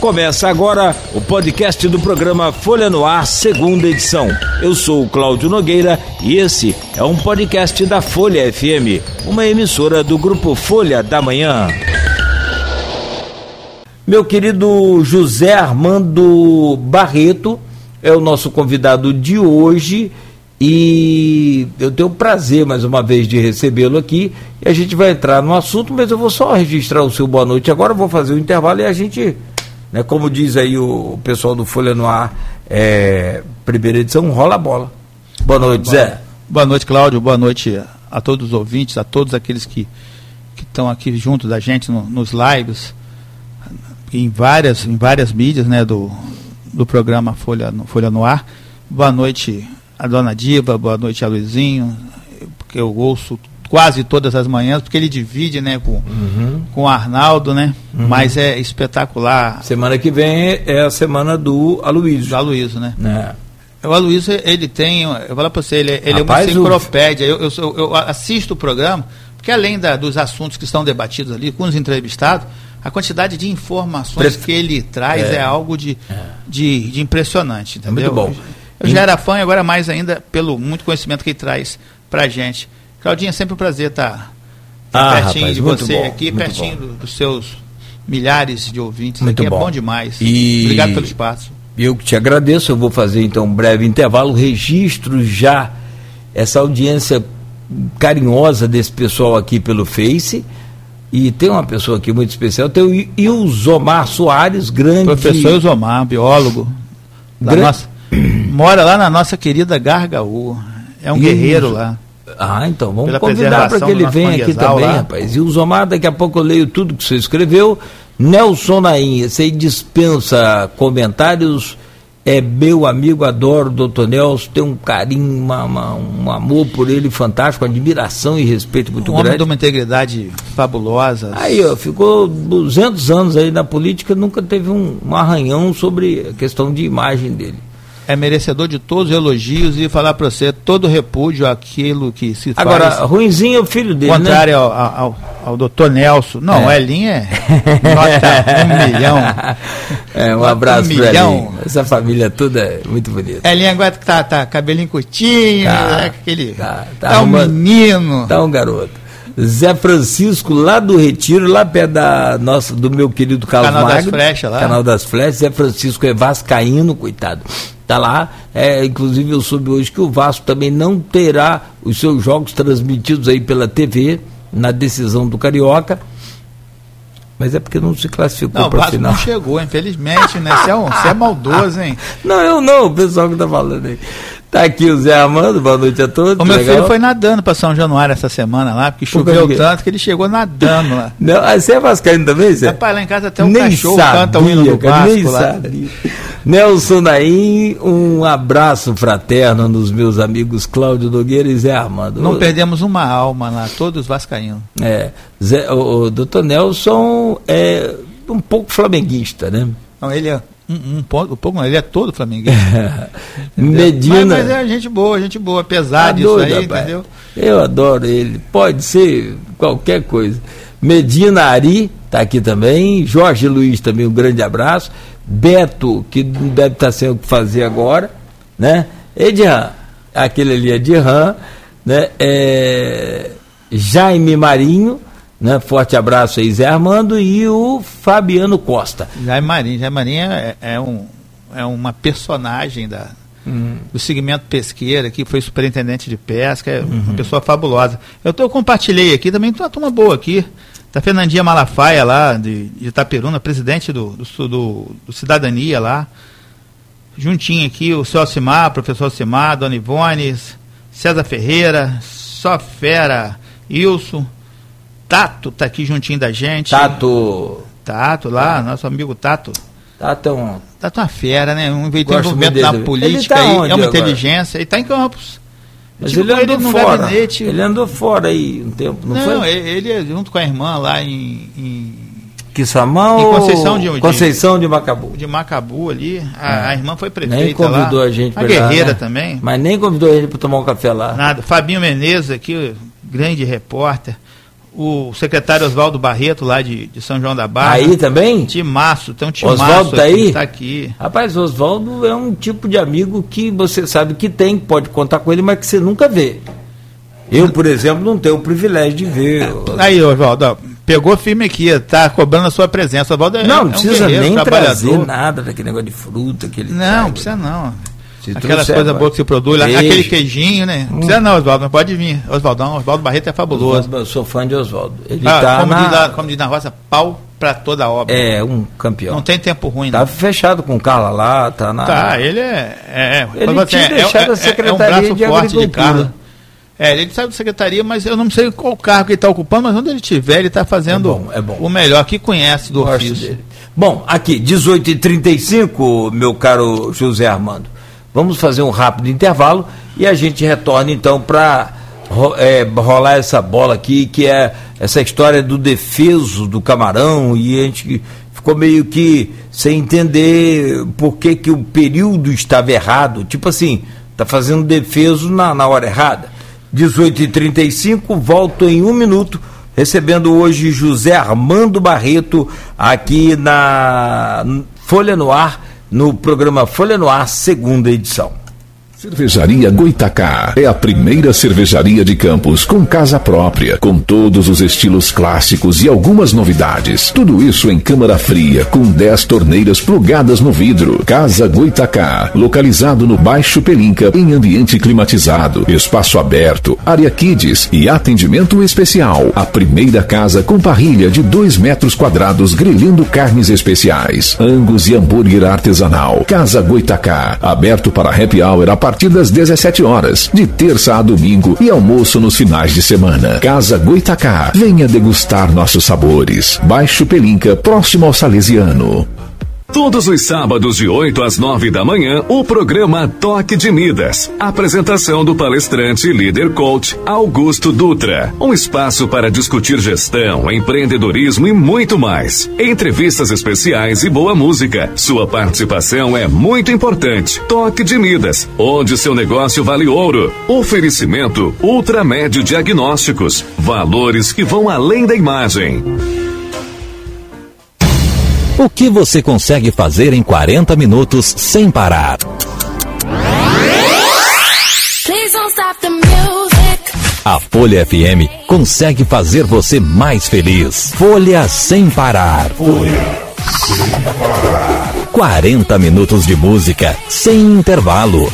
Começa agora o podcast do programa Folha no Ar, segunda edição. Eu sou o Cláudio Nogueira e esse é um podcast da Folha FM, uma emissora do grupo Folha da Manhã. Meu querido José Armando Barreto é o nosso convidado de hoje e eu tenho o prazer mais uma vez de recebê-lo aqui e a gente vai entrar no assunto, mas eu vou só registrar o seu boa noite agora, vou fazer o intervalo e a gente, né, como diz aí o pessoal do Folha no Ar, é, primeira edição, rola a bola. Boa noite, Zé. Boa noite, Cláudio, boa noite a todos os ouvintes, a todos aqueles que estão aqui junto da gente no, nos lives, em várias, em várias mídias né, do, do programa Folha Folha no Ar. Boa noite a dona Diva, boa noite a Luizinho, porque eu ouço quase todas as manhãs, porque ele divide né, com, uhum. com o Arnaldo, né? Uhum. Mas é espetacular. Semana que vem é a semana do Aloysio. Do Aloysio, né? É. O Aloysio, ele tem, eu falo para você, ele, ele Rapaz, é uma enciclopédia. Eu, eu, eu, assisto o programa, porque além da, dos assuntos que estão debatidos ali com os entrevistados, a quantidade de informações que ele traz é, é algo de, é. de, de, impressionante. Entendeu? É muito bom. Eu já era fã agora mais ainda pelo muito conhecimento que ele traz pra gente. Claudinha, sempre um prazer estar tá, tá ah, pertinho rapaz, de você bom, aqui, pertinho dos seus milhares de ouvintes. Muito aqui bom. é bom demais. E... Obrigado pelo espaço. Eu que te agradeço, eu vou fazer então um breve intervalo, registro já essa audiência carinhosa desse pessoal aqui pelo Face. E tem uma pessoa aqui muito especial, tem o Ilzomar Soares, grande. Professor Ilzomar, biólogo. Nossa Mora lá na nossa querida Gargaú. É um Isso. guerreiro lá. Ah, então vamos Pela convidar para que ele venha aqui também, lá. rapaz. E o Zomar, daqui a pouco eu leio tudo que você escreveu. Nelson Naim, você dispensa comentários. É meu amigo, adoro o doutor Nelson, tenho um carinho, uma, uma, um amor por ele fantástico, admiração e respeito muito um grande. Homem de uma integridade fabulosa. Aí, ó, ficou 200 anos aí na política, nunca teve um, um arranhão sobre a questão de imagem dele é merecedor de todos os elogios e falar para você todo repúdio àquilo que se Agora, faz. Agora, ruimzinho é o filho dele, Contrário né? ao, ao, ao doutor Nelson. Não, é. Elinho é nota um milhão. É, um abraço um para. Essa família toda é muito bonita. Elinho agora que tá, tá cabelinho curtinho, tá, né, aquele, tá, tá, tá um menino. Tá um garoto. Zé Francisco, lá do Retiro, lá perto da nossa, do meu querido Carlos Canal Magno, das Flechas lá. Canal das Flechas. Zé Francisco é vascaíno, coitado. Tá lá. É, inclusive eu soube hoje que o Vasco também não terá os seus jogos transmitidos aí pela TV na decisão do Carioca. Mas é porque não se classificou para a final. Não chegou, infelizmente, né? Você é, um, é maldoso, hein? Não, eu não, o pessoal que tá falando aí. Tá aqui o Zé Armando, boa noite a todos. O meu legal. filho foi nadando para São Januário essa semana lá, porque choveu tanto que ele chegou nadando lá. Não, ah, você é vascaíno também, Zé? Rapaz, lá em casa até um nem cachorro sabia, canta o hino do Vasco nem lá. Sabia. Nelson Naim, um abraço fraterno nos meus amigos Cláudio Nogueira e Zé Armando. Não perdemos uma alma lá, todos vascaínos. É, Zé, o, o doutor Nelson é um pouco flamenguista, né? Não, ele é um, um ponto, um pouco, ele é todo flamenguista. Medina. Mas, mas, é gente boa, gente boa, apesar disso aí, rapaz. entendeu? Eu adoro ele. Pode ser qualquer coisa. Medina Ari está aqui também. Jorge Luiz também, um grande abraço. Beto, que não deve estar tá sem o que fazer agora, né? Edran, aquele ali é de Ram, né? É, Jaime Marinho, né? Forte abraço aí, Zé Armando, e o Fabiano Costa. Jaime Marinho, Jaime Marinho é, é, um, é uma personagem da, uhum. do segmento pesqueira, que foi superintendente de pesca, é uhum. uma pessoa fabulosa. Eu, tô, eu compartilhei aqui, também tem uma turma boa aqui. Tá Fernandinha Malafaia lá, de, de Itaperuna, presidente do, do, do, do Cidadania lá. Juntinho aqui, o seu Alcimar, professor Alcimar, Dona Ivone, César Ferreira, Só Fera, Wilson Tato tá aqui juntinho da gente. Tato. Tato lá, nosso amigo Tato. Tato é um. Tato é uma fera, né? Um envolvimento na política tá aí, é uma agora? inteligência. Ele está em Campos. Mas tipo, ele andou ele fora. Gabinete. Ele andou fora aí um tempo, não, não foi? ele é junto com a irmã lá em. em Conceição de, Conceição de Macabu. De Macabu ali. A, é. a irmã foi prefeita nem convidou lá. a gente para guerreira lá, né? também. Mas nem convidou a gente para tomar um café lá. Nada. Fabinho Menezes aqui, grande repórter o secretário Oswaldo Barreto, lá de, de São João da Barra. Aí também? Timaço, tem um timaço. Oswaldo tá aí? Tá aqui. Rapaz, Oswaldo é um tipo de amigo que você sabe que tem, pode contar com ele, mas que você nunca vê. Eu, por exemplo, não tenho o privilégio de ver. Aí, Oswaldo, pegou firme aqui, tá cobrando a sua presença. Oswaldo é, não, não precisa um nem trazer nada daquele negócio de fruta. Aquele não, não precisa não. Aquelas coisas boas que se produz, Beijo. aquele queijinho, né? Não precisa não, Oswaldo, não pode vir. Oswaldão, Oswaldo Barreto é fabuloso. Osvaldo, eu sou fã de Oswaldo. Ele ah, tá como, na... diz na, como diz na roça, pau para toda a obra. É, um campeão. Não tem tempo ruim, Tá não. fechado com o Carla lá, tá na. Tá, ele é. é ele tinha é, deixado é, a Secretaria é um braço de forte de Carla. É, ele sai da secretaria, mas eu não sei qual cargo ele está ocupando, mas onde ele estiver, ele está fazendo é bom, é bom. o melhor, que conhece do ofício. Dele. Bom, aqui, 18h35, meu caro José Armando. Vamos fazer um rápido intervalo e a gente retorna então para é, rolar essa bola aqui, que é essa história do defeso do camarão, e a gente ficou meio que sem entender por que, que o período estava errado. Tipo assim, está fazendo defeso na, na hora errada. 18h35, volto em um minuto, recebendo hoje José Armando Barreto aqui na Folha no Ar, no programa Folha no Ar, segunda edição. Cervejaria Goitacá é a primeira cervejaria de Campos com casa própria, com todos os estilos clássicos e algumas novidades. Tudo isso em câmara fria, com 10 torneiras plugadas no vidro. Casa Goitacá, localizado no Baixo Pelinca, em ambiente climatizado, espaço aberto, área kids e atendimento especial. A primeira casa com parrilha de 2 metros quadrados grelhando carnes especiais, angus e hambúrguer artesanal. Casa Goitacá, aberto para happy hour a partir das 17 horas, de terça a domingo e almoço nos finais de semana. Casa Goitacá. Venha degustar nossos sabores. Baixo Pelinca, próximo ao Salesiano. Todos os sábados de 8 às 9 da manhã, o programa Toque de Midas. Apresentação do palestrante e líder coach Augusto Dutra. Um espaço para discutir gestão, empreendedorismo e muito mais. Entrevistas especiais e boa música. Sua participação é muito importante. Toque de Midas, onde seu negócio vale ouro. Oferecimento Ultramédio Diagnósticos. Valores que vão além da imagem. O que você consegue fazer em 40 minutos sem parar? A Folha FM consegue fazer você mais feliz. Folha sem parar. Folha sem parar. 40 minutos de música sem intervalo.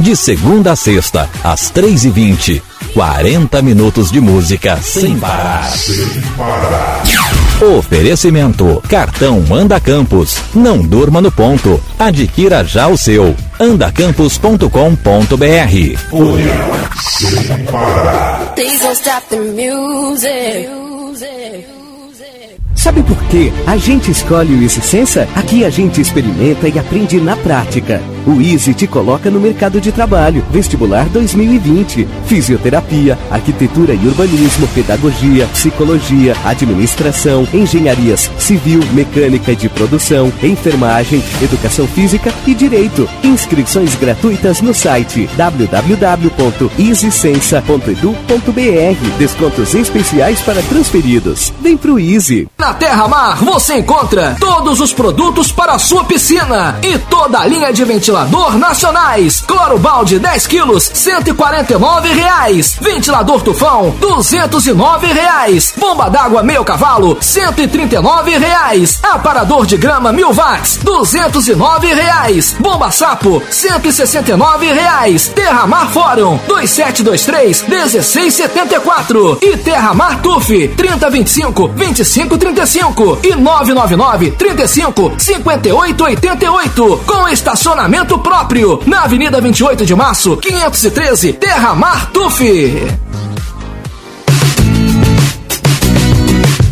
De segunda a sexta, às 3h20. 40 minutos de música sem parar. Sem parar. Oferecimento: Cartão Anda Campos. Não durma no ponto. Adquira já o seu. sem parar. Music. Sabe por quê? A gente escolhe o Easy Sensa? Aqui a gente experimenta e aprende na prática. O Easy te coloca no mercado de trabalho. Vestibular 2020. Fisioterapia, arquitetura e urbanismo, pedagogia, psicologia, administração, engenharias civil, mecânica e de produção, enfermagem, educação física e direito. Inscrições gratuitas no site www.easysensa.edu.br. Descontos especiais para transferidos. Vem pro Easy. Na Terra Mar você encontra todos os produtos para a sua piscina e toda a linha de ventilador nacionais. Cloro balde 10 quilos, 149 reais. Ventilador tufão, 209 reais. Bomba d'água meio cavalo, 139 reais. Aparador de grama mil watts, 209 reais. Bomba sapo, 169 reais. Terra Mar Fórum, 2723 1674 e Terra Mar Tuf, 3025 2535 35 e 999 35 58 88 com estacionamento próprio na Avenida 28 de Março 513 Terra Mar Tuf.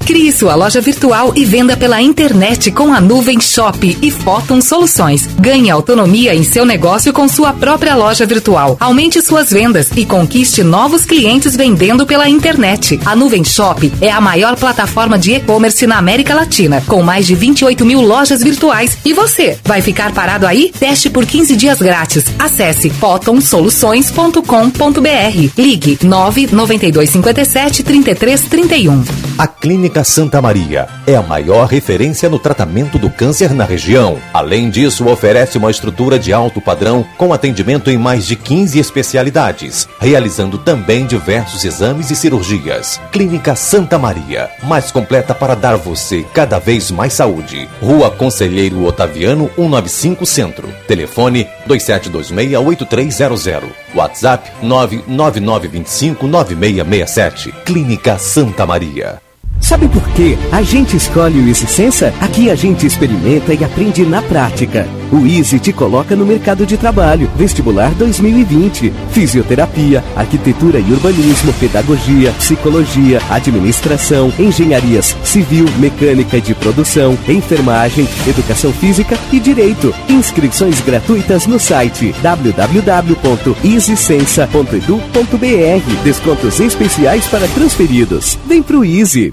Crie sua loja virtual e venda pela internet com a Nuvem Shop e Photon Soluções. Ganhe autonomia em seu negócio com sua própria loja virtual. Aumente suas vendas e conquiste novos clientes vendendo pela internet. A Nuvem Shop é a maior plataforma de e-commerce na América Latina, com mais de 28 mil lojas virtuais. E você, vai ficar parado aí? Teste por 15 dias grátis. Acesse photonsoluções.com.br. Ligue 99257 3331. A Clínica Santa Maria é a maior referência no tratamento do câncer na região. Além disso, oferece uma estrutura de alto padrão com atendimento em mais de 15 especialidades, realizando também diversos exames e cirurgias. Clínica Santa Maria, mais completa para dar você cada vez mais saúde. Rua Conselheiro Otaviano 195 Centro. Telefone 2726-8300. WhatsApp 999259667. Clínica Santa Maria. Sabe por quê? A gente escolhe o Sensa? Aqui a gente experimenta e aprende na prática. O Easy te coloca no mercado de trabalho. Vestibular 2020. Fisioterapia, arquitetura e urbanismo, pedagogia, psicologia, administração, engenharias civil, mecânica de produção, enfermagem, educação física e direito. Inscrições gratuitas no site www.easysensa.edu.br. Descontos especiais para transferidos. Vem pro Easy.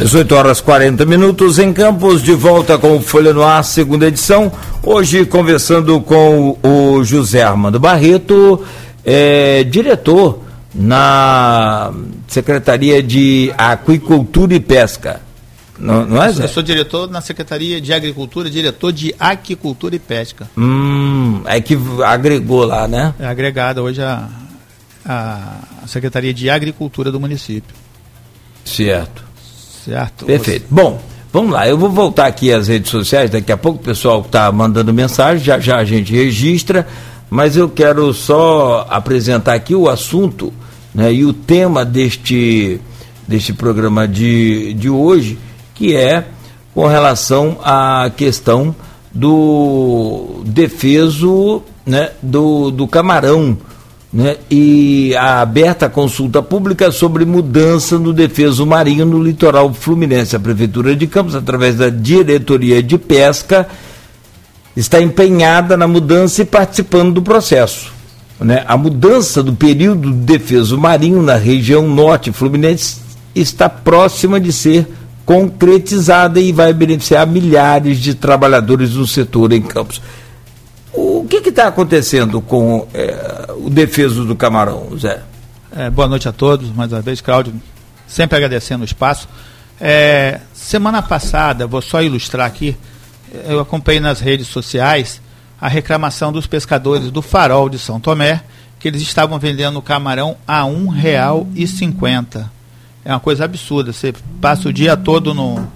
18 horas 40 minutos em Campos, de volta com o Folha no Ar, segunda edição. Hoje conversando com o José Armando Barreto, é, diretor na Secretaria de Aquicultura e Pesca. Não, não é, Zé? Eu sou diretor na Secretaria de Agricultura, diretor de Aquicultura e Pesca. Hum, é que agregou lá, né? É agregada hoje a, a Secretaria de Agricultura do município. Certo. Certo. Perfeito. Bom, vamos lá. Eu vou voltar aqui às redes sociais. Daqui a pouco o pessoal está mandando mensagem. Já já a gente registra. Mas eu quero só apresentar aqui o assunto né, e o tema deste, deste programa de, de hoje, que é com relação à questão do defeso né, do, do camarão né, e a aberta consulta pública sobre mudança no defeso marinho no litoral fluminense. A Prefeitura de Campos, através da Diretoria de Pesca, está empenhada na mudança e participando do processo. Né? A mudança do período de defeso marinho na região norte fluminense está próxima de ser concretizada e vai beneficiar milhares de trabalhadores do setor em Campos. O que está acontecendo com é, o defeso do Camarão, Zé? É, boa noite a todos, mais uma vez, Cláudio, sempre agradecendo o espaço. É, semana passada, vou só ilustrar aqui, eu acompanhei nas redes sociais a reclamação dos pescadores do Farol de São Tomé, que eles estavam vendendo o camarão a R$ 1,50. É uma coisa absurda. Você passa o dia todo no,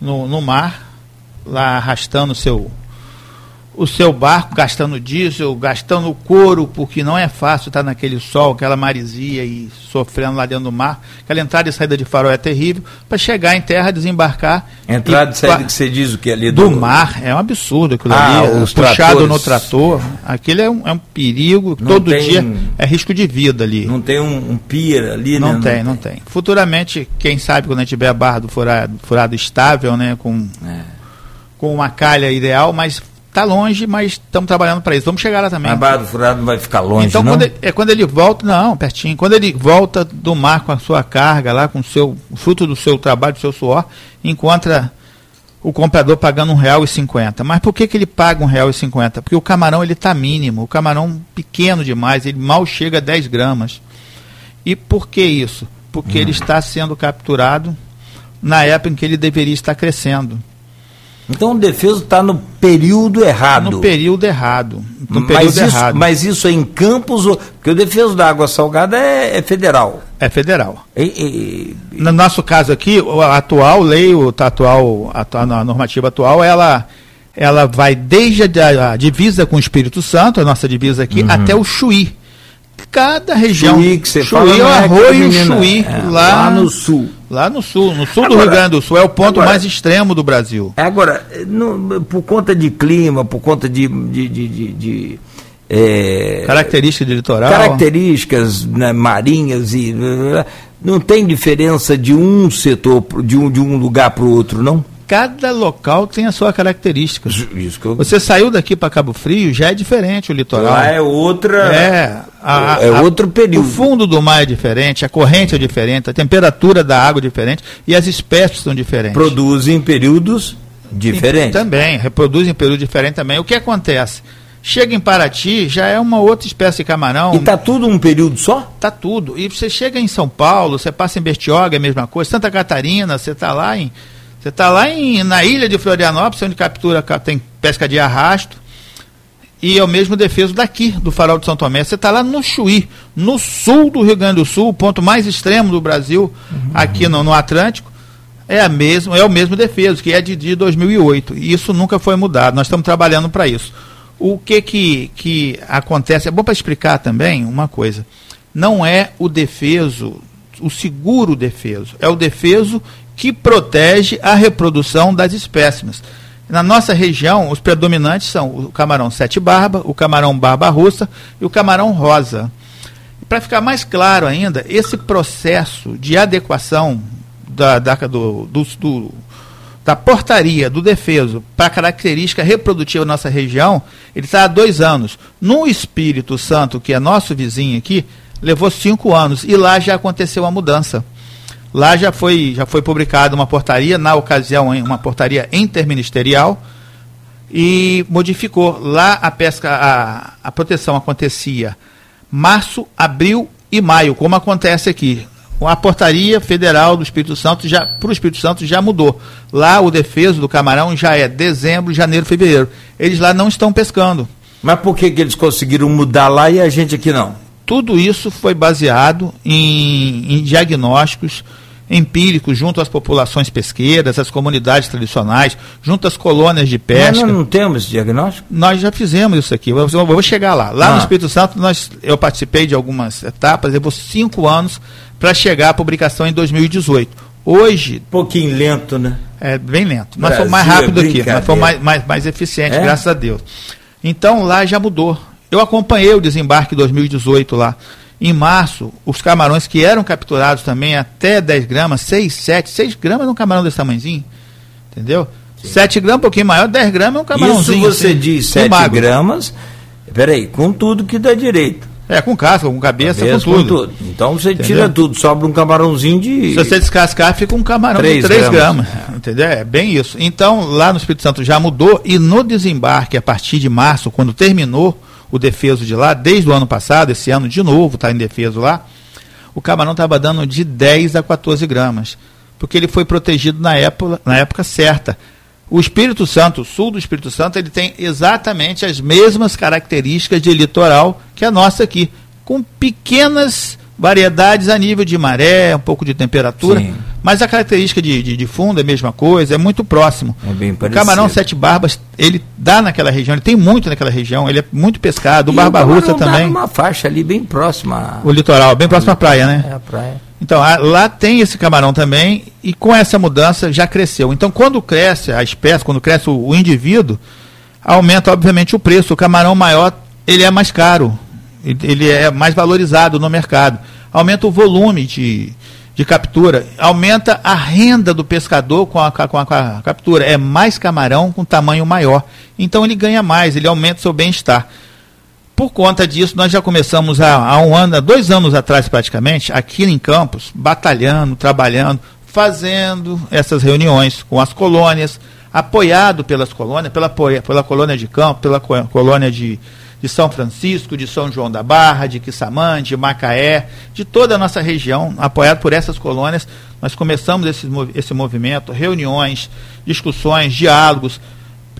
no, no mar, lá arrastando seu o seu barco gastando diesel, gastando couro, porque não é fácil estar naquele sol, aquela marisia e sofrendo lá dentro do mar. Aquela entrada e saída de farol é terrível, para chegar em terra, desembarcar. Entrada e, saída que você diz o que ali do, do mar, é um absurdo aquilo ah, ali, os puxado tratores. no trator. Aquilo é um, é um perigo, não todo tem, dia é risco de vida ali. Não tem um, um pier ali, não né? Tem, não, não tem. Futuramente, quem sabe quando a gente tiver a barra do furado, furado estável, né, com, é. com uma calha ideal, mas Está longe, mas estamos trabalhando para isso. Vamos chegar lá também. A Barra do Furado não vai ficar longe, então, não? Quando ele, é quando ele volta, não, pertinho. Quando ele volta do mar com a sua carga lá, com o seu o fruto do seu trabalho, do seu suor, encontra o comprador pagando um real e cinquenta. Mas por que, que ele paga um real e cinquenta? Porque o camarão ele está mínimo, o camarão pequeno demais, ele mal chega a 10 gramas. E por que isso? Porque hum. ele está sendo capturado na época em que ele deveria estar crescendo. Então o defeso está no período errado. No período errado. No mas período isso, errado. Mas isso é em Campos, porque o defeso da água salgada é, é federal. É federal. E, e, e... No nosso caso aqui, a atual lei, o, a atual, a, a normativa atual, ela, ela vai desde a, a, divisa com o Espírito Santo, a nossa divisa aqui, uhum. até o Chuí. Cada região. Chuí, que você Chuí é o é arroio Chuí, é, lá, lá no sul. Lá no sul, no sul agora, do Rio Grande do Sul, é o ponto agora, mais extremo do Brasil. Agora, no, por conta de clima, por conta de, de, de, de É, características de litoral. Características né, marinhas e. Não tem diferença de um setor, de um, de um lugar para o outro, não? Cada local tem a sua característica. Eu... Você saiu daqui para Cabo Frio, já é diferente o litoral. Lá é outra. É, a, é outro período. O fundo do mar é diferente, a corrente é diferente, a temperatura da água é diferente e as espécies são diferentes. Produzem períodos diferentes. Também, reproduzem períodos diferentes também. O que acontece? Chega em Paraty, já é uma outra espécie de camarão. E tá tudo um período só? Tá tudo. E você chega em São Paulo, você passa em Bertioga, é a mesma coisa. Santa Catarina, você está lá em você está lá em, na ilha de Florianópolis, onde captura, tem pesca de arrasto, e é o mesmo defeso daqui, do farol de São Tomé. Você está lá no Chuí, no sul do Rio Grande do Sul, o ponto mais extremo do Brasil, uhum. aqui no, no, Atlântico, é, a mesmo, é o mesmo defeso, que é de, de 2008. E isso nunca foi mudado. Nós estamos trabalhando para isso. O que, que, que acontece? É bom para explicar também uma coisa. Não é o defeso, o seguro defeso, é o defeso que protege a reprodução das espécimes. Na nossa região, os predominantes são o camarão sete barba, o camarão barba russa e o camarão rosa. Para ficar mais claro ainda, esse processo de adequação da, da, do, do, do, da portaria do defeso para a característica reprodutiva da nossa região, ele está há dois anos. No Espírito Santo, que é nosso vizinho aqui, levou cinco anos e lá já aconteceu a mudança. Lá já foi, já foi publicada uma portaria, na ocasião, uma portaria interministerial, e modificou. Lá a pesca, a, a proteção acontecia março, abril e maio, como acontece aqui. A portaria federal do Espírito Santo já para o Espírito Santo já mudou. Lá o defeso do camarão já é dezembro, janeiro, fevereiro. Eles lá não estão pescando. Mas por que, que eles conseguiram mudar lá e a gente aqui não? Tudo isso foi baseado em, em diagnósticos empírico junto às populações pesqueiras, às comunidades tradicionais, junto às colônias de pesca. Mas nós não temos esse diagnóstico? Nós já fizemos isso aqui. Eu vou chegar lá. Lá ah. no Espírito Santo, nós, eu participei de algumas etapas, levou cinco anos para chegar à publicação em 2018. Hoje. Um pouquinho lento, né? É, bem lento. Nós fomos mais rápido é aqui, nós fomos mais, mais, mais eficiente, é? graças a Deus. Então lá já mudou. Eu acompanhei o desembarque 2018 lá. Em março, os camarões que eram capturados também até 10 gramas, 6, 7, 6 gramas é um camarão desse tamanhozinho. Entendeu? Sim. 7 gramas, um pouquinho maior, 10 gramas é um camarãozinho. Isso você assim, diz 7 gramas, peraí, com tudo que dá direito. É, com casca, com cabeça, cabeça com, tudo. com, tudo. Então você entendeu? tira tudo, sobra um camarãozinho de. Se você descascar, fica um camarão 3 de 3 gramas. gramas. Entendeu? É bem isso. Então, lá no Espírito Santo já mudou e no desembarque, a partir de março, quando terminou o defeso de lá, desde o ano passado, esse ano de novo está em defeso lá, o camarão estava dando de 10 a 14 gramas, porque ele foi protegido na época, na época certa. O Espírito Santo, o sul do Espírito Santo, ele tem exatamente as mesmas características de litoral que a nossa aqui, com pequenas variedades a nível de maré, um pouco de temperatura, Sim. Mas a característica de, de, de, fundo é a mesma coisa, é muito próximo. É bem parecido. O camarão sete barbas, ele dá naquela região, ele tem muito naquela região, ele é muito pescado, o barba russa também. uma faixa ali bem próxima. O litoral, bem próximo à praia, né? É a praia. Então, a, lá tem esse camarão também, e com essa mudança já cresceu. Então, quando cresce a espécie, quando cresce o, o indivíduo, aumenta, obviamente, o preço. O camarão maior, ele é mais caro ele é mais valorizado no mercado. Aumenta o volume de, de captura, aumenta a renda do pescador com a, com, a, com a captura. É mais camarão com tamanho maior. Então ele ganha mais, ele aumenta o seu bem-estar. Por conta disso, nós já começamos há, há um ano, há dois anos atrás praticamente, aqui em Campos, batalhando, trabalhando, fazendo essas reuniões com as colônias, apoiado pelas colônias, pela, pela colônia de campo, pela colônia de, de São Francisco, de São João da Barra, de Quissamã, de Macaé, de toda a nossa região, apoiado por essas colônias. Nós começamos esse, esse movimento, reuniões, discussões, diálogos.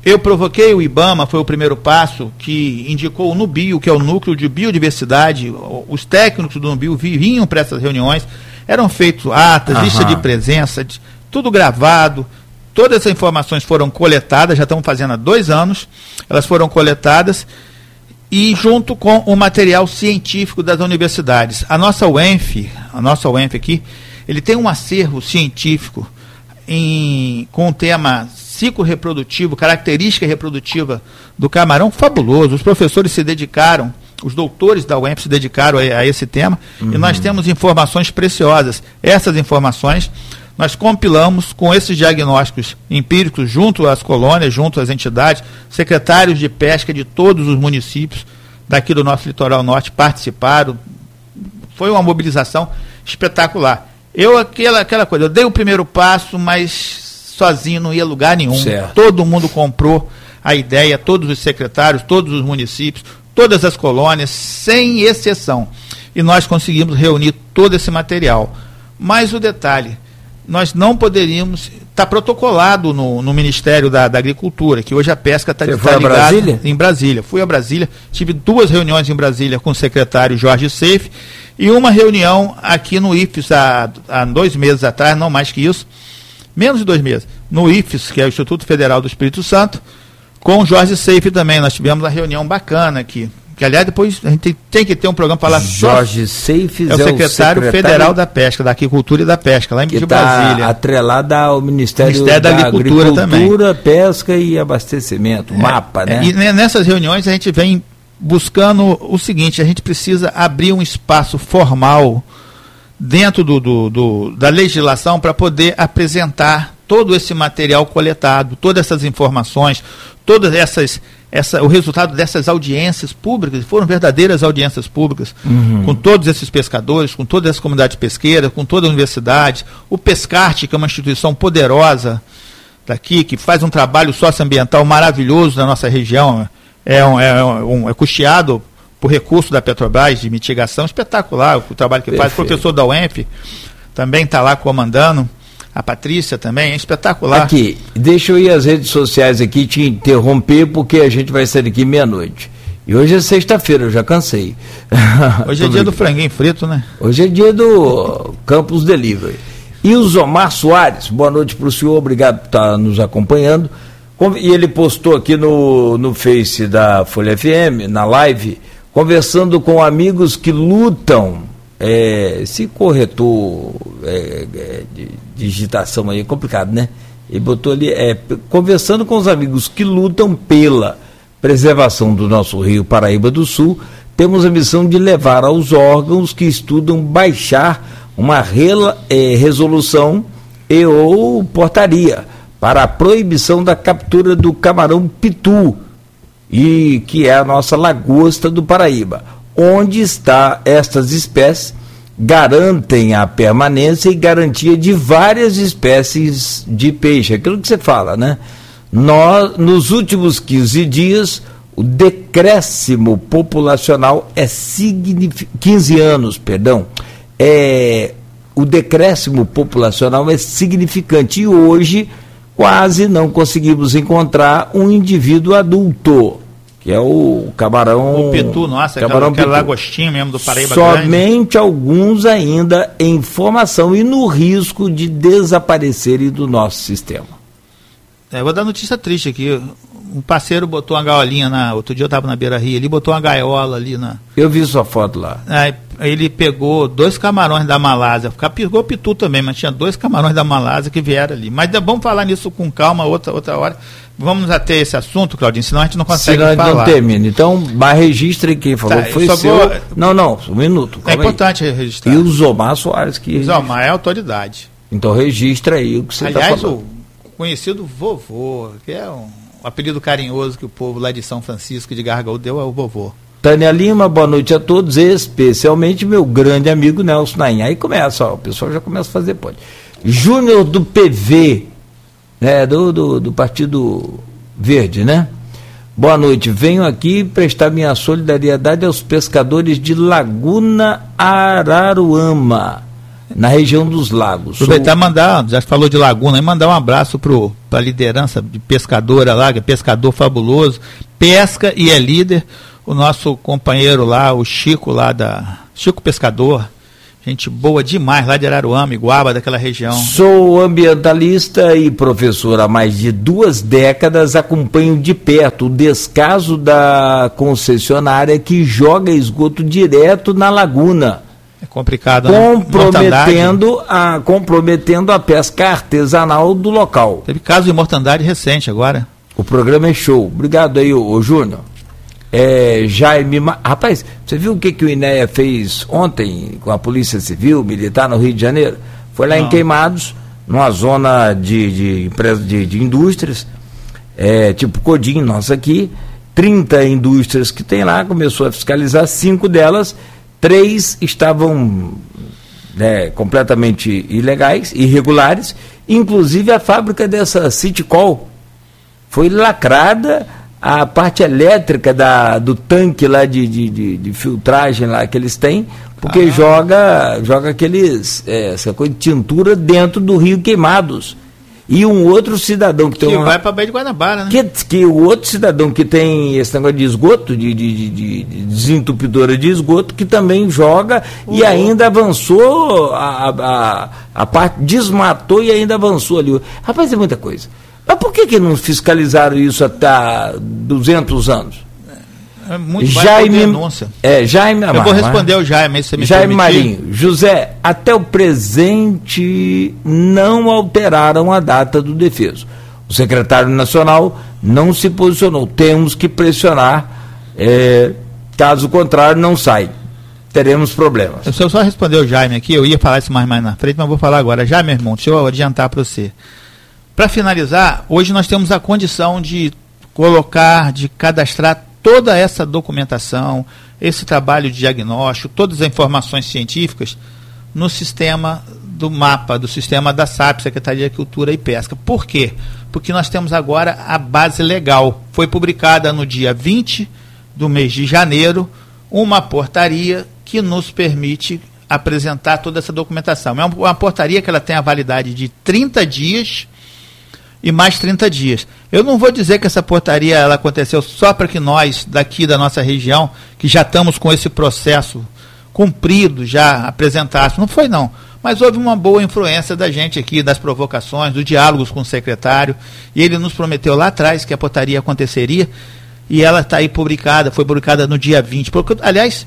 Eu provoquei o IBAMA, foi o primeiro passo, que indicou o NUBIO, que é o Núcleo de Biodiversidade. Os técnicos do NUBIO vinham para essas reuniões, eram feitos atas, lista de presença, de, tudo gravado. Todas essas informações foram coletadas, já estamos fazendo há dois anos, elas foram coletadas e junto com o material científico das universidades. A nossa UENF, a nossa UENF aqui, ele tem um acervo científico em, com o tema ciclo reprodutivo, característica reprodutiva do camarão fabuloso. Os professores se dedicaram, os doutores da UEMP se dedicaram a, a esse tema uhum. e nós temos informações preciosas. Essas informações nós compilamos com esses diagnósticos empíricos junto às colônias, junto às entidades, secretários de pesca de todos os municípios daqui do nosso litoral norte participaram. Foi uma mobilização espetacular. Eu, aquela, aquela coisa, eu dei o primeiro passo, mas sozinho não ia lugar nenhum. Certo. Todo mundo comprou a ideia, todos os secretários, todos os municípios, todas as colônias, sem exceção. E nós conseguimos reunir todo esse material. Mas o detalhe, nós não poderíamos. Está protocolado no, no Ministério da, da, Agricultura, que hoje a pesca está tá ligada Brasília? em Brasília. Fui a Brasília, tive duas reuniões em Brasília com o secretário Jorge Seife e uma reunião aqui no IFES há, há dois meses atrás, não mais que isso, menos de dois meses, no IFES, que é o Instituto Federal do Espírito Santo, com o Jorge Seife também. Nós tivemos uma reunião bacana aqui. Que, aliás, depois a gente tem, que ter um programa para lá. Jorge Seife é o secretário, é o secretário Federal da Pesca, da Aquicultura e da Pesca, lá em que de tá Brasília. atrelada ao Ministério, Ministério da, da, Agricultura, Agricultura Pesca e Abastecimento, é, MAPA, né? E nessas reuniões a gente vem buscando o seguinte: a gente precisa abrir um espaço formal dentro do, do, do da legislação para poder apresentar todo esse material coletado, todas essas informações, todas essas essa, o resultado dessas audiências públicas, foram verdadeiras audiências públicas, uhum. com todos esses pescadores, com toda essa comunidade pesqueira, com toda a universidade, o Pescarte, que é uma instituição poderosa daqui, que faz um trabalho socioambiental maravilhoso na nossa região, é, um, é, um, é custeado por recurso da Petrobras de mitigação, espetacular o trabalho que Perfeito. faz. O professor da UENF também está lá comandando. A Patrícia também, é espetacular. Aqui, deixa eu ir às redes sociais aqui te interromper, porque a gente vai sair daqui meia-noite. E hoje é sexta-feira, eu já cansei. Hoje é dia do franguinho frito, né? Hoje é dia do Campus Delivery. E o Zomar Soares, boa noite para o senhor, obrigado por estar nos acompanhando. E ele postou aqui no, no Face da Folha FM, na live, conversando com amigos que lutam. É, esse corretor é, é, de digitação aí é complicado, né? Ele botou ali, é, conversando com os amigos que lutam pela preservação do nosso rio Paraíba do Sul, temos a missão de levar aos órgãos que estudam baixar uma rela, é, resolução e ou portaria para a proibição da captura do camarão pitu, e que é a nossa lagosta do Paraíba. Onde está estas espécies garantem a permanência e garantia de várias espécies de peixe, aquilo que você fala, né? Nós, nos últimos 15 dias, o decréscimo populacional é significante, 15 anos, perdão, é, o decréscimo populacional é significante. E hoje quase não conseguimos encontrar um indivíduo adulto que é o camarão. O pitu, nossa, camarão aquele lagostinho mesmo do Paraíba Somente Grande. alguns ainda em formação e no risco de desaparecerem do nosso sistema. É, vou dar notícia triste aqui. Um parceiro botou uma gaiolinha na. Outro dia eu estava na beira ria ali, botou uma gaiola ali na. Eu vi sua foto lá. Aí, ele pegou dois camarões da Malásia. Pegou pitu também, mas tinha dois camarões da Malásia que vieram ali. Mas vamos falar nisso com calma outra, outra hora. Vamos até esse assunto, Claudinho, senão a gente não consegue senão falar. não termina. Então, mas registre quem falou. Tá, foi seu... Vou... Não, não, um minuto. É importante aí. registrar. E o Zomar Soares que... O Zomar é autoridade. Então registra aí o que você está falando. o conhecido vovô, que é um apelido carinhoso que o povo lá de São Francisco de Gargaú deu é o vovô. Tânia Lima, boa noite a todos, especialmente meu grande amigo Nelson Nain. Aí começa, ó, o pessoal já começa a fazer pode. Júnior do PV, né, do, do, do Partido Verde, né? Boa noite, venho aqui prestar minha solidariedade aos pescadores de Laguna Araruama, na região dos lagos. Aproveitar Sou... mandar, já falou de Laguna, mandar um abraço para a liderança de pescadora lá, que é pescador fabuloso, pesca e é líder, o nosso companheiro lá, o Chico lá da. Chico Pescador, Gente boa demais lá de Araruama, Iguaba, daquela região. Sou ambientalista e professor há mais de duas décadas. Acompanho de perto o descaso da concessionária que joga esgoto direto na laguna. É complicado, comprometendo a, comprometendo a pesca artesanal do local. Teve caso de mortandade recente agora. O programa é show. Obrigado aí, ô, ô Júnior. É, Jaime. Rapaz, você viu o que, que o INEA fez ontem com a Polícia Civil, Militar, no Rio de Janeiro? Foi lá Não. em Queimados, numa zona de, de, de, de indústrias, é, tipo Codim, nossa aqui. 30 indústrias que tem lá, começou a fiscalizar, cinco delas, três estavam né, completamente ilegais, irregulares, inclusive a fábrica dessa Citycol foi lacrada a parte elétrica da, do tanque lá de, de, de, de filtragem lá que eles têm, porque ah. joga, joga aqueles, é, essa coisa de tintura dentro do rio queimados. E um outro cidadão que tem que uma, vai para Baía de Guanabara, né? Que, que o outro cidadão que tem esse negócio de esgoto, de, de, de, de desentupidora de esgoto, que também joga e ainda avançou a, a, a parte, desmatou e ainda avançou ali. Rapaz, é muita coisa. Mas por que, que não fiscalizaram isso até 200 anos? É muito Jaime, denúncia. É, Jaime Amar, Eu vou responder ao Jaime, se me Jaime Marinho. José, até o presente não alteraram a data do defeso. O secretário nacional não se posicionou. Temos que pressionar, é, caso contrário, não sai. Teremos problemas. Se eu só responder ao Jaime aqui, eu ia falar isso mais, mais na frente, mas vou falar agora. Jaime, irmão, deixa eu adiantar para você. Para finalizar, hoje nós temos a condição de colocar, de cadastrar toda essa documentação, esse trabalho de diagnóstico, todas as informações científicas no sistema do mapa, do sistema da SAP, Secretaria de Cultura e Pesca. Por quê? Porque nós temos agora a base legal. Foi publicada no dia 20 do mês de janeiro uma portaria que nos permite apresentar toda essa documentação. É uma portaria que ela tem a validade de 30 dias e mais 30 dias. Eu não vou dizer que essa portaria ela aconteceu só para que nós, daqui da nossa região, que já estamos com esse processo cumprido, já apresentássemos. Não foi, não. Mas houve uma boa influência da gente aqui, das provocações, dos diálogos com o secretário. E ele nos prometeu lá atrás que a portaria aconteceria. E ela está aí publicada, foi publicada no dia 20. Porque, aliás,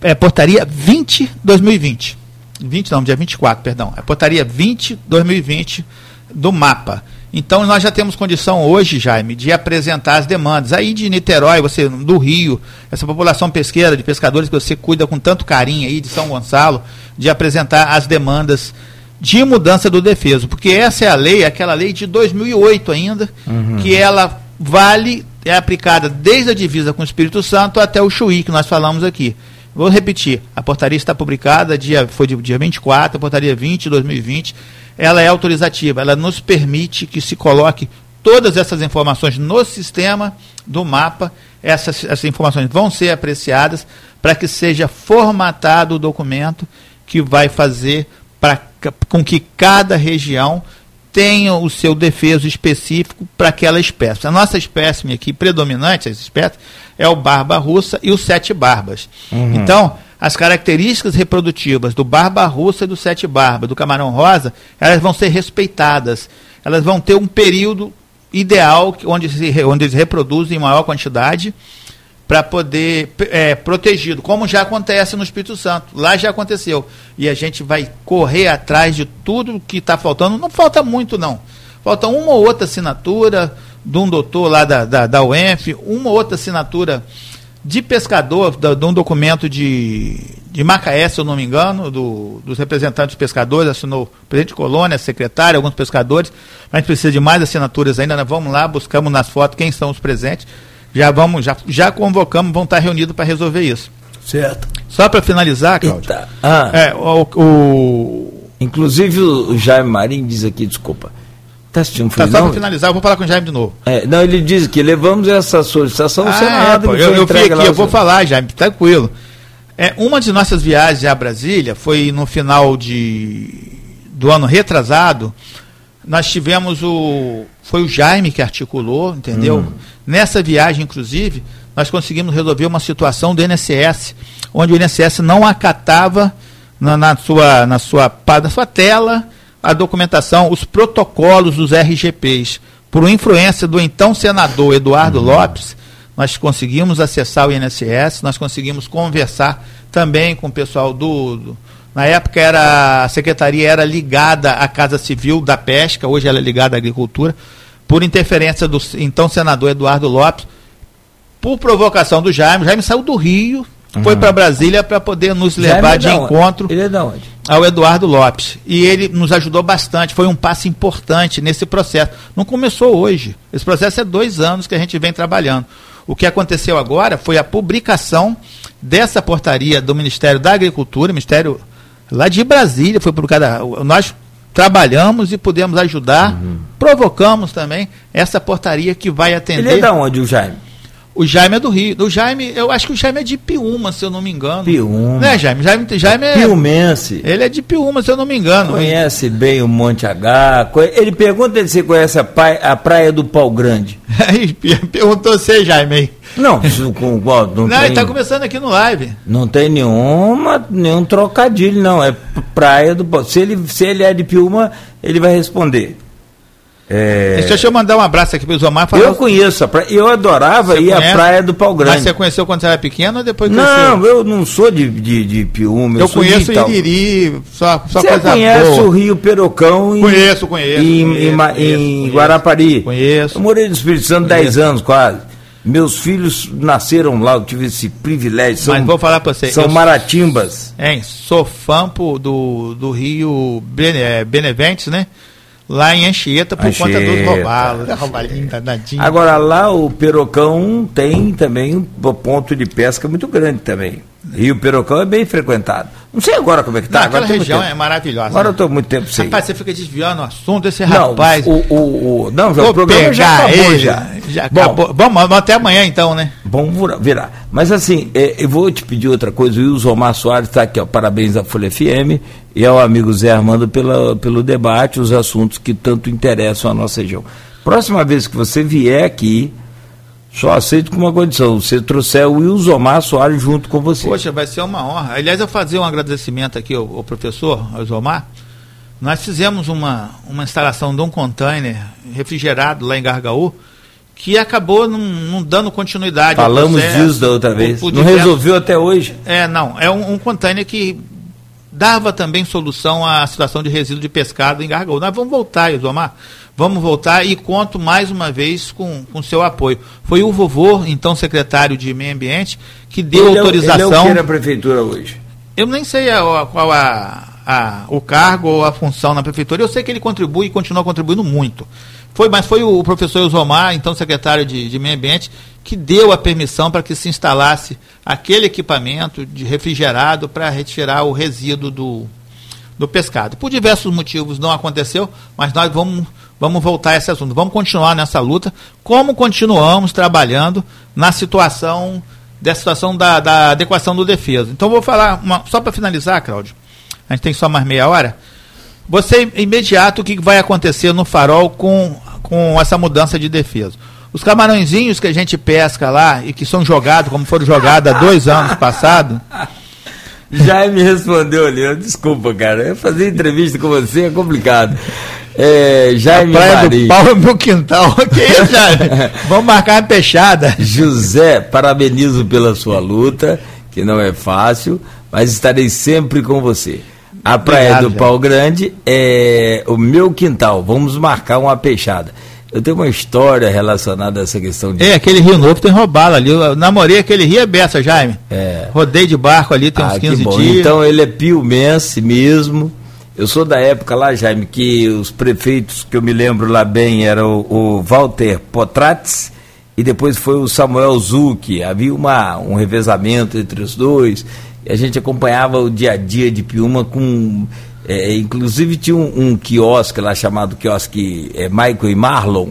é portaria 20 2020. 20 não, dia 24, perdão. É portaria 20 2020 do mapa. Então nós já temos condição hoje, Jaime, de apresentar as demandas. Aí de Niterói, você do Rio, essa população pesqueira, de pescadores que você cuida com tanto carinho aí de São Gonçalo, de apresentar as demandas de mudança do defeso, porque essa é a lei, aquela lei de 2008 ainda, uhum. que ela vale é aplicada desde a divisa com o Espírito Santo até o Chuí que nós falamos aqui. Vou repetir, a portaria está publicada, dia, foi dia 24, a portaria 20 de 2020 ela é autorizativa, ela nos permite que se coloque todas essas informações no sistema do mapa. Essas, essas informações vão ser apreciadas para que seja formatado o documento que vai fazer pra, com que cada região tenha o seu defeso específico para aquela espécie. A nossa espécie aqui predominante, essa espécie, é o barba russa e os sete barbas. Uhum. Então, as características reprodutivas do barba russa e do sete barba, do camarão rosa, elas vão ser respeitadas. Elas vão ter um período ideal onde, se, onde eles reproduzem em maior quantidade para poder é, protegido, como já acontece no Espírito Santo. Lá já aconteceu. E a gente vai correr atrás de tudo que está faltando. Não falta muito, não. Falta uma ou outra assinatura de um doutor lá da, da, da UENF, uma ou outra assinatura de pescador, de um documento de, de Macaé, se eu não me engano, do, dos representantes pescadores, assinou o presidente de colônia, secretário, alguns pescadores, mas a gente precisa de mais assinaturas ainda, nós vamos lá, buscamos nas fotos quem são os presentes, já vamos, já, já convocamos, vão estar reunidos para resolver isso. Certo. Só para finalizar, Cláudio. Ah. É, o, o, Inclusive o Jaime Marinho diz aqui, desculpa, Está assistindo tá, Só para finalizar, eu vou falar com o Jaime de novo. É, não, ele diz que levamos essa solicitação no ah, Senado. É, eu, eu aqui, eu vou falar, Jaime, tranquilo. É, uma de nossas viagens a Brasília foi no final de, do ano retrasado. Nós tivemos o. Foi o Jaime que articulou, entendeu? Hum. Nessa viagem, inclusive, nós conseguimos resolver uma situação do INSS, onde o INSS não acatava na, na sua, na, sua, na sua tela a documentação, os protocolos dos RGPs. Por influência do então senador Eduardo uhum. Lopes, nós conseguimos acessar o INSS, nós conseguimos conversar, também com o pessoal do, do na época era a secretaria era ligada à Casa Civil da Pesca, hoje ela é ligada à Agricultura, por interferência do então senador Eduardo Lopes, por provocação do Jaime. O Jaime saiu do Rio, uhum. foi para Brasília para poder nos levar é de encontro ele é de onde? ao Eduardo Lopes. E ele nos ajudou bastante, foi um passo importante nesse processo. Não começou hoje. Esse processo é dois anos que a gente vem trabalhando. O que aconteceu agora foi a publicação dessa portaria do Ministério da Agricultura, Ministério lá de Brasília, foi publicada. Nós trabalhamos e pudemos ajudar, uhum. provocamos também essa portaria que vai atender. Ele é da onde, o Jaime? O Jaime é do Rio. O Jaime, eu acho que o Jaime é de Piúma, se eu não me engano. Piúma. Né, Jaime? Jaime, Jaime é. Piumense. Ele é de Piúma, se eu não me engano. Conhece bem o Monte H. Ele pergunta se conhece a praia, a praia do Pau Grande. Perguntou você, Jaime. Não, com Não, não tem, ele está começando aqui no live. Não tem nenhuma, nenhum trocadilho, não. É praia do Pau. Se ele, se ele é de Piúma, ele vai responder. É... Deixa eu mandar um abraço aqui para o Zomar. Eu conheço, a praia, eu adorava você ir conhece? à praia do Pau Grande. Mas você conheceu quando você era pequeno ou depois Não, eu não sou de, de, de Piúma. Eu, eu conheço Iriri, só, só você coisa conhece boa. o Rio Perocão? Em, conheço, conheço. Em, conheço, em, conheço, em conheço, Guarapari. Conheço. Eu morei no Espírito Santo 10 anos quase. Meus filhos nasceram lá, eu tive esse privilégio. São, Mas vou falar para você. São maratimbas. Hein, sou fã do, do Rio Bene, Beneventes, né? Lá em Anchieta por Anchieta. conta dos roubalos, roubalinho danadinho. Agora lá o Perocão tem também um ponto de pesca muito grande também. Rio Perocão é bem frequentado. Não sei agora como é que está. Aquela região é maravilhosa. Agora né? eu estou muito tempo sem. Rapaz, você fica desviando o assunto desse rapaz. Não, o, o, o, não já, o programa já acabou ele, já. já Bom, acabou. Vamos até amanhã então, né? Vamos virar. Mas assim, é, eu vou te pedir outra coisa. O Wilson Omar Soares está aqui, ó, parabéns à Folha FM e ao amigo Zé Armando pela, pelo debate, os assuntos que tanto interessam a nossa região. Próxima vez que você vier aqui, só aceito com uma condição, você trouxer o Wilzomar Soares junto com você. Poxa, vai ser uma honra. Aliás, eu fazer um agradecimento aqui ao, ao professor Wilzomar. Nós fizemos uma, uma instalação de um container refrigerado lá em Gargaú, que acabou não, não dando continuidade. Falamos disso da outra vez. não resolveu até hoje? É, não. É um, um container que dava também solução à situação de resíduo de pescado em Gargaú. Nós vamos voltar, Isomar. Vamos voltar e conto mais uma vez com, com seu apoio. Foi o vovô, então secretário de Meio Ambiente, que deu ele autorização. É, ele é o que prefeitura hoje? Eu nem sei a, qual a, a, o cargo ou a função na prefeitura. Eu sei que ele contribui e continua contribuindo muito. Foi, mas foi o professor Eusomar, então secretário de, de Meio Ambiente, que deu a permissão para que se instalasse aquele equipamento de refrigerado para retirar o resíduo do, do pescado. Por diversos motivos não aconteceu, mas nós vamos Vamos voltar a esse assunto. Vamos continuar nessa luta, como continuamos trabalhando na situação da situação da, da adequação do defesa. Então vou falar uma, só para finalizar, Cláudio. A gente tem só mais meia hora. Você imediato o que vai acontecer no farol com, com essa mudança de defesa? Os camarõezinhos que a gente pesca lá e que são jogados, como foram jogados há dois anos passados. Já me respondeu ali, desculpa, cara. Fazer entrevista com você é complicado. É, Jaime a praia do pau é meu quintal. que isso, Jaime? Vamos marcar uma peixada. José, parabenizo pela sua luta, que não é fácil, mas estarei sempre com você. A praia Obrigado, do Pau Grande é o meu quintal. Vamos marcar uma peixada. Eu tenho uma história relacionada a essa questão de. É, aquele rio novo tem roubado ali. Eu namorei aquele rio é beça, Jaime. É. Rodei de barco ali, tem ah, uns 15 dias. Então ele é piumense mesmo. Eu sou da época lá, Jaime, que os prefeitos que eu me lembro lá bem eram o, Walter Potrates e depois foi o Samuel Zucchi. Havia uma, um revezamento entre os dois. E a gente acompanhava o dia a dia de Piuma com. É, inclusive tinha um, um, quiosque lá chamado quiosque é, Michael e Marlon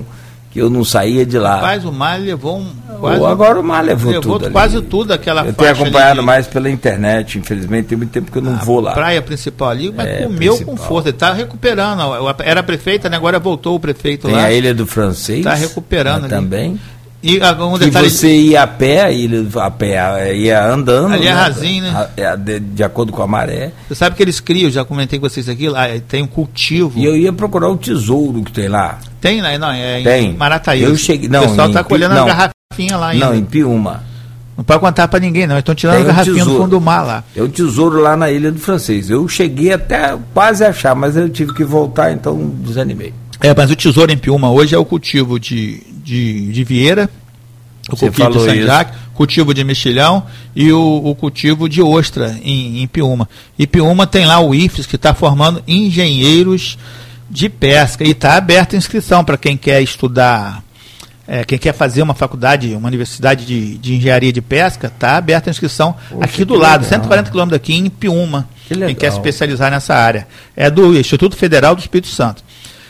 eu não saía de lá. Mas o mar levou um. Quase, agora o mar levou, levou tudo. Quase ali. tudo aquela Eu tenho acompanhado de... mais pela internet, infelizmente, tem muito tempo que eu não a vou lá. praia principal ali, mas é, comeu principal. com força. Ele está recuperando. Era prefeita, né? agora voltou o prefeito tem lá. a Ilha do Francês. Está recuperando ali. Também. E um detalhe... você ia a pé, a pé, ia andando. Ali é né? rasinho, né? É, de, de, acordo com a maré. Você sabe que eles criam, já comentei com vocês aqui, lá tem um cultivo. E eu ia procurar o tesouro que tem lá. Tem, né? Não, é tem. em Marataí. Eu cheguei. Não, o pessoal está colhendo não, a garrafinha lá ainda. Não, em Piuma. Não pode contar para ninguém, não. Estão tirando Tem a um garrafinha do tesouro. fundo do mar lá. É o tesouro lá na Ilha do Francês. Eu cheguei até quase a achar, mas eu tive que voltar, então desanimei. É, mas o tesouro em Piúma hoje é o cultivo de, de, de vieira, o Você São isso. Cultivo de mexilhão e o, o cultivo de ostra em, em Piúma. E Piúma tem lá o IFES que está formando engenheiros de pesca e está aberta a inscrição para quem quer estudar, é, quem quer fazer uma faculdade, uma universidade de, de engenharia de pesca, está aberta a inscrição aqui do lado, legal. 140 quilômetros daqui em Piúma. Que Quem legal. quer se especializar nessa área. É do Instituto Federal do Espírito Santo.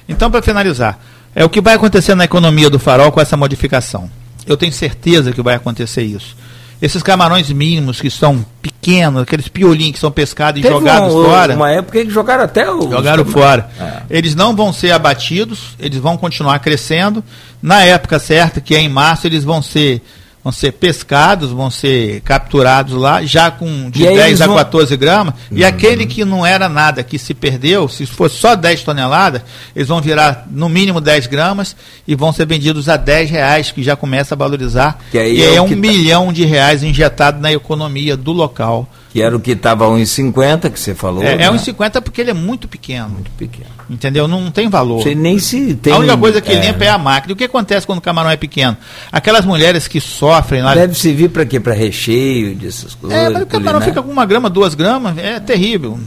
Então, para finalizar, é o que vai acontecer na economia do farol com essa modificação. Eu tenho certeza que vai acontecer isso. Esses camarões mínimos que são pequenos, aqueles piolinhos que são pescados e Teve jogados fora, uma época que jogaram até o. jogaram fora. Eles não vão ser abatidos, eles vão continuar crescendo. Na época certa, que é em março, eles vão ser vão ser pescados, vão ser capturados lá, já com de E aí 10 eles a vão- 14 gramas. E aquele que não era nada, que se perdeu, se fosse só 10 toneladas, eles vão virar no mínimo 10 gramas e vão ser vendidos a 10 reais, que já começa a valorizar. Que aí e é aí é, um que tá- milhão de reais injetado na economia do local. Que era o que estava 1,50 que você falou. É, é né? 1,50 porque ele é muito pequeno. pequeno. Entendeu? Não tem valor. Sei nem se tem. a única coisa que é, limpa é a máquina. O que acontece quando o camarão é pequeno? Aquelas mulheres que sofrem lá. Deve servir para quê? Para recheio dessas coisas. É, mas o camarão fica com uma grama, duas gramas, é terrível.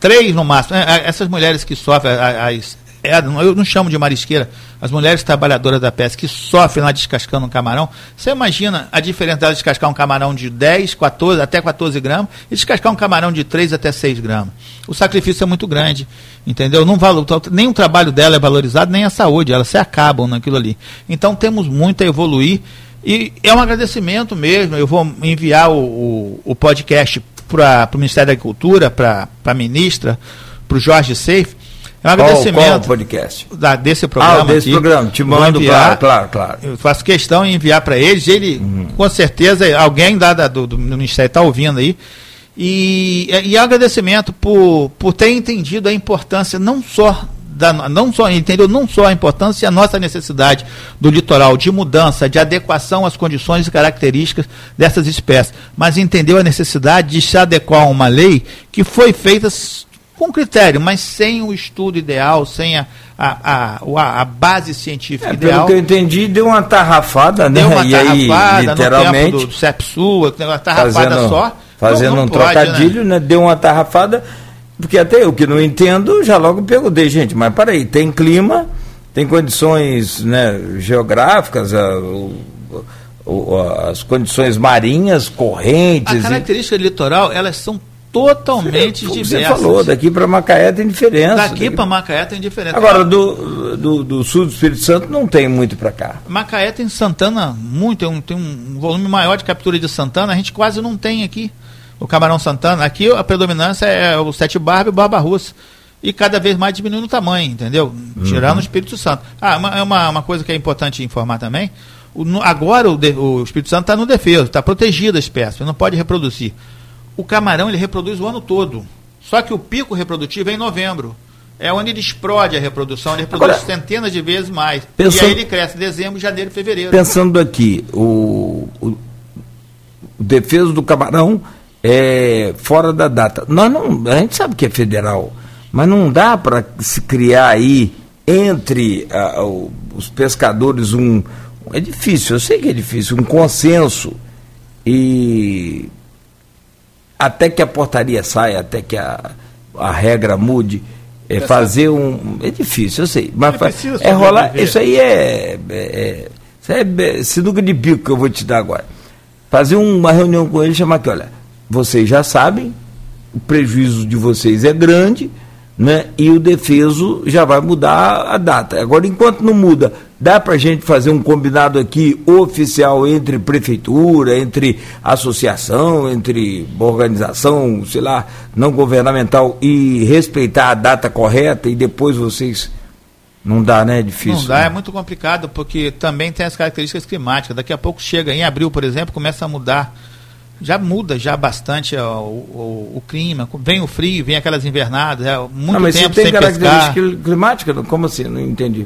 Três no máximo. É, é, essas mulheres que sofrem, as, é, eu não chamo de marisqueira, as mulheres trabalhadoras da pesca que sofrem lá descascando um camarão, você imagina a diferença delas descascar um camarão de 10, 14, até 14 gramas e descascar um camarão de 3 até 6 gramas. O sacrifício é muito grande, entendeu? Não valo, nem o trabalho dela é valorizado, nem a saúde, elas se acabam naquilo ali. Então temos muito a evoluir e é um agradecimento mesmo. Eu vou enviar o, o, o podcast para o Ministério da Agricultura, para a ministra, para o Jorge Seif. É um Qual, agradecimento qual o podcast? da, desse programa. Ah, desse aqui. programa. Te mando, enviar. claro, claro, claro. Eu faço questão em enviar para eles. Ele, com certeza, alguém da, da- do, do Ministério está ouvindo aí. E, e agradecimento por, por ter entendido a importância não só da, não só entendeu não só a importância e a nossa necessidade do litoral de mudança, de adequação às condições e características dessas espécies, mas entendeu a necessidade de se adequar a uma lei que foi feita com critério, mas sem o estudo ideal, sem a, a, a, a- a base científica É, ideal. pelo que eu entendi, deu uma tarrafada, né? Deu uma e aí, tarrafada no literalmente, tempo do Sepsul, uma tarrafada fazendo, só. fazendo não- não um pode, trocadilho, né? Deu uma tarrafada, porque até eu que não entendo, já logo perguntei, gente, mas peraí, tem clima, tem condições né, geográficas, a- o- as condições marinhas, A correntes. e- característica do litoral, elas são totalmente Como diversas. Você falou, daqui para Macaé tem diferença. Daqui para Macaé tem diferença. Agora, do, do, do sul do Espírito Santo não tem muito para cá. Macaé tem Santana muito, tem um, tem um volume maior de captura de Santana, a gente quase não tem aqui. O camarão Santana, aqui a predominância é o sete barba e o barba russa. E cada vez mais diminuindo o tamanho, entendeu? Tirando o Espírito Santo. Ah, é uma, uma coisa que é importante informar também. O- agora o, o Espírito Santo está no defeso, está protegida a espécie, não pode reproduzir. O camarão ele reproduz o ano todo. Só que o pico reprodutivo é em novembro. É onde ele explode a reprodução, ele reproduz Agora, centenas de vezes mais. pensando- E aí ele cresce em dezembro, janeiro, fevereiro. Pensando aqui, o, o, o defeso do camarão é fora da data. Nós não, a gente sabe que é federal, mas não dá para se criar aí entre o- os pescadores um. É difícil, eu sei que é difícil, um consenso e até que a portaria saia, até que a, a regra mude, é fazer um. É difícil, eu sei. Mas É é rolar. Isso aí é. é, é isso é sinuca de bico que eu vou te dar agora. Fazer uma reunião com ele e chamar aqui, olha, vocês já sabem, o prejuízo de vocês é grande, né? E o defeso já vai mudar a data. Agora, enquanto não muda, dá para a gente fazer um combinado aqui oficial entre prefeitura, entre associação, entre organização, sei lá, não governamental e respeitar a data correta e depois vocês. Não dá, né? É difícil. Não dá, né? é muito complicado, porque também tem as características climáticas. Daqui a pouco chega, em abril, por exemplo, começa a mudar. Já muda já bastante ó, o, o, o clima. Vem o frio, vem aquelas invernadas, é, muito não, mas tempo você tem sem característica pescar. climática? Como assim? Não entendi.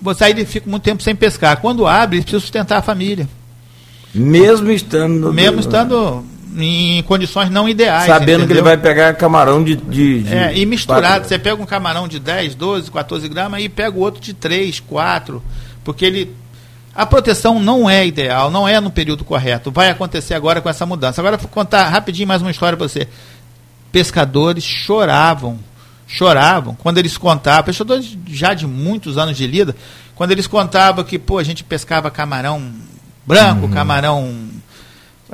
Você aí fica muito tempo sem pescar. Quando abre, precisa sustentar a família. Mesmo estando. Mesmo estando em condições não ideais. Sabendo entendeu? que ele vai pegar camarão de. de, de é, e misturado. Você pega um camarão de 10, 12, 14 gramas e pega o outro de 3, 4. Porque ele. A proteção não é ideal, não é no período correto. Vai acontecer agora com essa mudança. Agora, vou contar rapidinho mais uma história para você. Pescadores choravam, choravam quando eles contavam, pescadores já de muitos anos de lida, quando eles contavam que, pô, a gente pescava camarão branco, uhum. camarão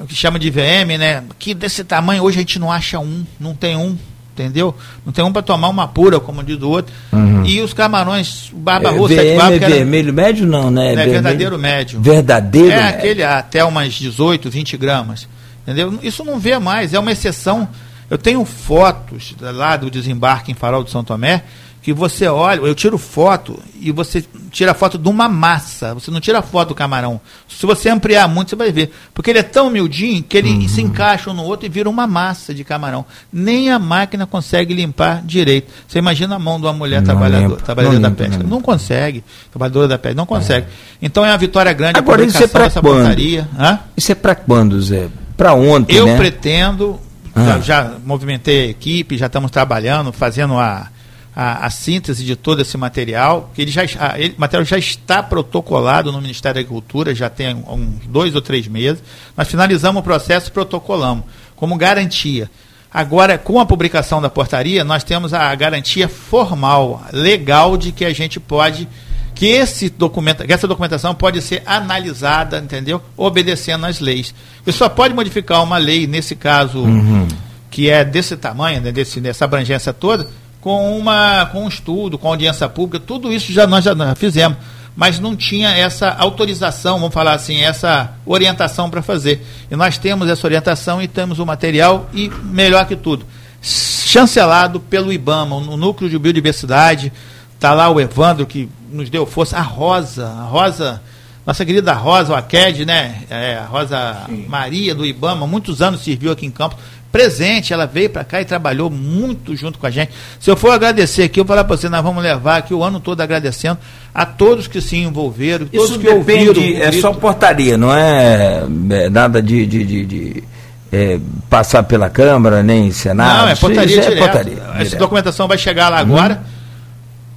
que chama de VM, né? Que desse tamanho hoje a gente não acha um, não tem um, entendeu? Não tem um para tomar uma pura, como diz o outro. Uhum. E os camarões, o barba é, roxa, é vermelho médio não, né? É verdadeiro médio. Verdadeiro? É médio. aquele até umas 18, 20 gramas. Entendeu? Isso não vê mais, é uma exceção. Eu tenho fotos lá do desembarque em Farol de São Tomé que você olha, eu tiro foto e você tira foto de uma massa, você não tira foto do camarão. Se você ampliar muito, você vai ver. Porque ele é tão miudinho que ele uhum. se encaixa um no outro e vira uma massa de camarão. Nem a máquina consegue limpar direito. Você imagina a mão de uma mulher não trabalhadora, trabalhadora da pesca. Não. não. consegue. Trabalhadora da pesca, não consegue. É. Então é uma vitória grande Agora, a publicação isso é dessa quando? portaria. Hã? Isso é para quando, Zé? Para ontem, Eu né? pretendo, ah. já, já movimentei a equipe, já estamos trabalhando, fazendo a a, a, síntese de todo esse material, que ele já, a, ele, o material já está protocolado no Ministério da Agricultura, já tem uns dois ou três meses. Nós finalizamos o processo e protocolamos, como garantia. Agora, com a publicação da portaria, nós temos a garantia formal, legal, de que a gente pode, que, esse documento, que essa documentação pode ser analisada, entendeu? Obedecendo às leis. Você só pode modificar uma lei, nesse caso, uhum. que é desse tamanho, né, desse, dessa abrangência toda, com, uma, com um estudo, com audiência pública, tudo isso já nós já fizemos, mas não tinha essa autorização, vamos falar assim, essa orientação para fazer. E nós temos essa orientação e temos o material e, melhor que tudo, chancelado pelo IBAMA, o Núcleo de Biodiversidade, está lá o Evandro que nos deu força, a Rosa, a Rosa, nossa querida Rosa, o Aqued, né? É, a Rosa Sim. Maria do IBAMA, muitos anos serviu aqui em Campos, presente, ela veio para cá e trabalhou muito junto com a gente. Se eu for agradecer aqui, eu vou falar para você, nós vamos levar aqui o ano todo agradecendo a todos que se envolveram, todos Isso que depende, ouviram. É só portaria, não é, é nada de, de, de, de é, passar pela Câmara, nem Senado. Não, é portaria, é portaria Essa documentação vai chegar lá agora. Hum.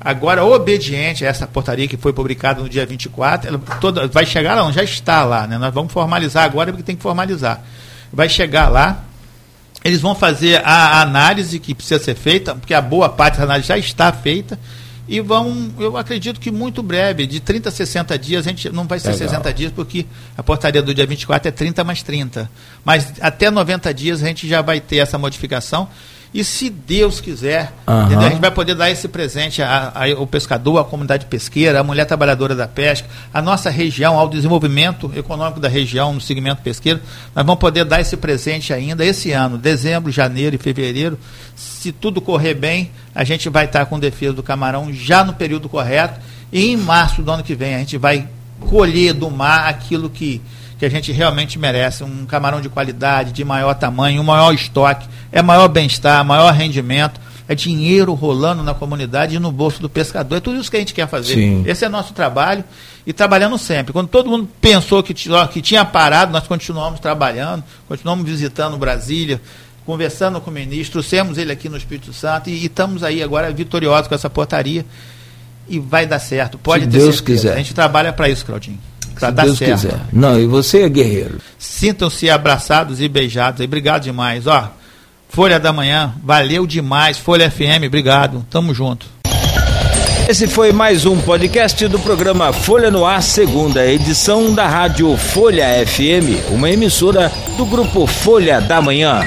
Agora, obediente a essa portaria que foi publicada no dia 24, ela toda, vai chegar lá, não, já está lá, né? Nós vamos formalizar agora porque tem que formalizar. Vai chegar lá, eles vão fazer a análise que precisa ser feita, porque a boa parte da análise já está feita, e vão, eu acredito que muito breve, de 30 a 60 dias, a gente não vai ser Legal. 60 dias, porque a portaria do dia 24 é 30 mais 30. Mas até 90 dias a gente já vai ter essa modificação e se Deus quiser, uhum. a gente vai poder dar esse presente ao pescador, à comunidade pesqueira, à mulher trabalhadora da pesca, à nossa região, ao desenvolvimento econômico da região no segmento pesqueiro. Nós vamos poder dar esse presente ainda esse ano, dezembro, janeiro e fevereiro. Se tudo correr bem, a gente vai estar com defesa do camarão já no período correto. E em março do ano que vem, a gente vai colher do mar aquilo que que a gente realmente merece, um camarão de qualidade, de maior tamanho, um maior estoque, é maior bem-estar, maior rendimento, é dinheiro rolando na comunidade e no bolso do pescador. É tudo isso que a gente quer fazer. Sim. Esse é nosso trabalho e trabalhando sempre. Quando todo mundo pensou que, que tinha parado, nós continuamos trabalhando, continuamos visitando Brasília, conversando com o ministro, trouxemos ele aqui no Espírito Santo e, e estamos aí agora vitoriosos com essa portaria e vai dar certo. Pode Se ter Deus certeza. quiser. A gente trabalha para isso, Claudinho para dar Deus certo. quiser. Não, e você é guerreiro. Sintam-se abraçados e beijados. Obrigado demais. Ó, Folha da Manhã, valeu demais. Folha FM, obrigado. Tamo junto. Esse foi mais um podcast do programa Folha no Ar, segunda edição da Rádio Folha FM, uma emissora do grupo Folha da Manhã.